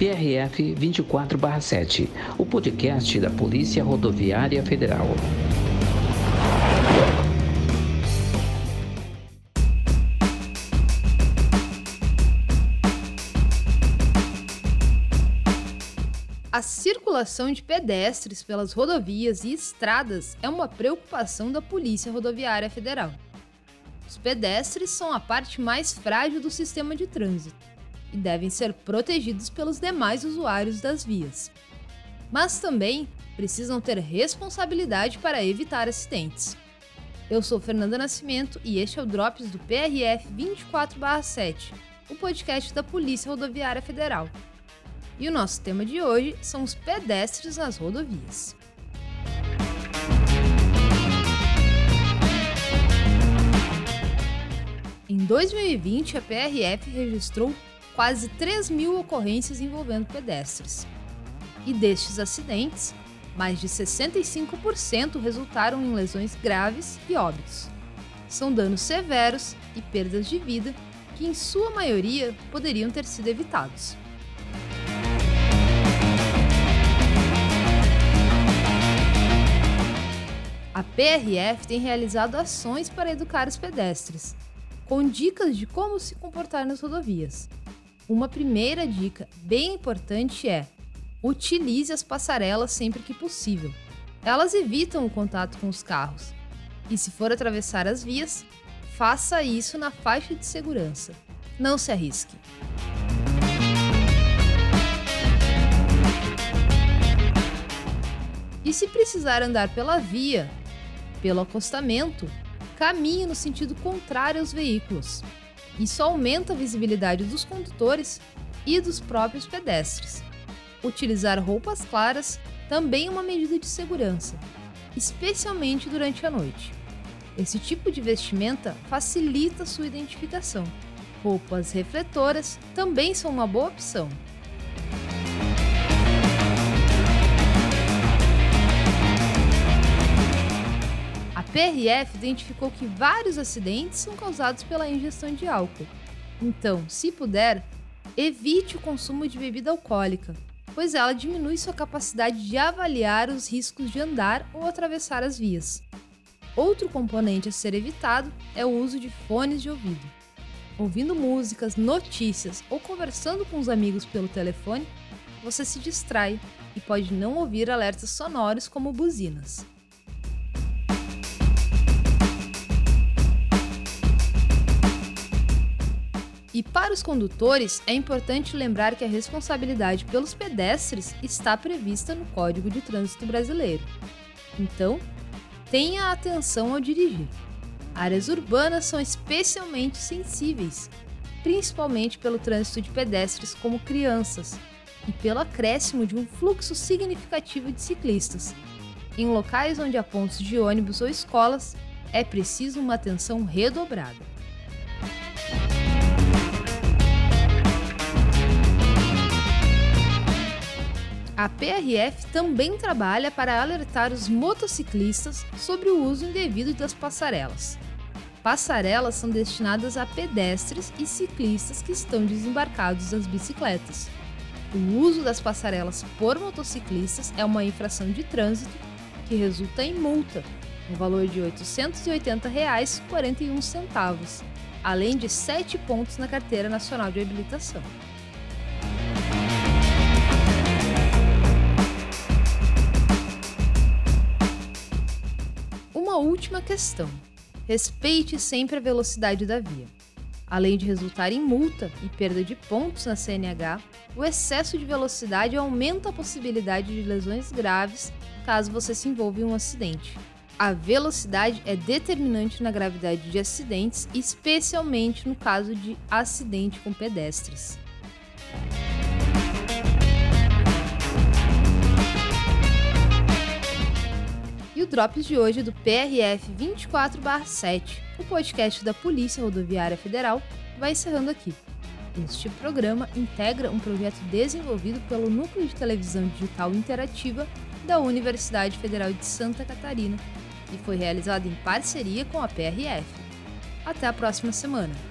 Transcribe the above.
PRF 24/7, o podcast da Polícia Rodoviária Federal. A circulação de pedestres pelas rodovias e estradas é uma preocupação da Polícia Rodoviária Federal. Os pedestres são a parte mais frágil do sistema de trânsito e devem ser protegidos pelos demais usuários das vias. Mas também precisam ter responsabilidade para evitar acidentes. Eu sou Fernanda Nascimento e este é o Drops do PRF 24/7, o podcast da Polícia Rodoviária Federal. E o nosso tema de hoje são os pedestres nas rodovias. Em 2020, a PRF registrou quase 3 mil ocorrências envolvendo pedestres. E destes acidentes, mais de 65% resultaram em lesões graves e óbitos. São danos severos e perdas de vida que, em sua maioria, poderiam ter sido evitados. A PRF tem realizado ações para educar os pedestres, com dicas de como se comportar nas rodovias. Uma primeira dica bem importante é: utilize as passarelas sempre que possível. Elas evitam o contato com os carros. E se for atravessar as vias, faça isso na faixa de segurança. Não se arrisque. E se precisar andar pela via, pelo acostamento, caminhe no sentido contrário aos veículos. Isso aumenta a visibilidade dos condutores e dos próprios pedestres. Utilizar roupas claras também é uma medida de segurança, especialmente durante a noite. Esse tipo de vestimenta facilita sua identificação. Roupas refletoras também são uma boa opção. PRF identificou que vários acidentes são causados pela ingestão de álcool. Então, se puder, evite o consumo de bebida alcoólica, pois ela diminui sua capacidade de avaliar os riscos de andar ou atravessar as vias. Outro componente a ser evitado é o uso de fones de ouvido. Ouvindo músicas, notícias ou conversando com os amigos pelo telefone, você se distrai e pode não ouvir alertas sonoros como buzinas. E para os condutores, é importante lembrar que a responsabilidade pelos pedestres está prevista no Código de Trânsito Brasileiro. Então, tenha atenção ao dirigir. Áreas urbanas são especialmente sensíveis, principalmente pelo trânsito de pedestres como crianças e pelo acréscimo de um fluxo significativo de ciclistas. Em locais onde há pontos de ônibus ou escolas, é preciso uma atenção redobrada. A PRF também trabalha para alertar os motociclistas sobre o uso indevido das passarelas. Passarelas são destinadas a pedestres e ciclistas que estão desembarcados das bicicletas. O uso das passarelas por motociclistas é uma infração de trânsito que resulta em multa, no valor de R$ 880,41, além de 7 pontos na Carteira Nacional de Habilitação. Última questão. Respeite sempre a velocidade da via. Além de resultar em multa e perda de pontos na CNH, o excesso de velocidade aumenta a possibilidade de lesões graves caso você se envolva em um acidente. A velocidade é determinante na gravidade de acidentes, especialmente no caso de acidente com pedestres. E o Drops de hoje do PRF 24/7, o podcast da Polícia Rodoviária Federal, vai encerrando aqui. Este programa integra um projeto desenvolvido pelo Núcleo de Televisão Digital Interativa da Universidade Federal de Santa Catarina e foi realizado em parceria com a PRF. Até a próxima semana!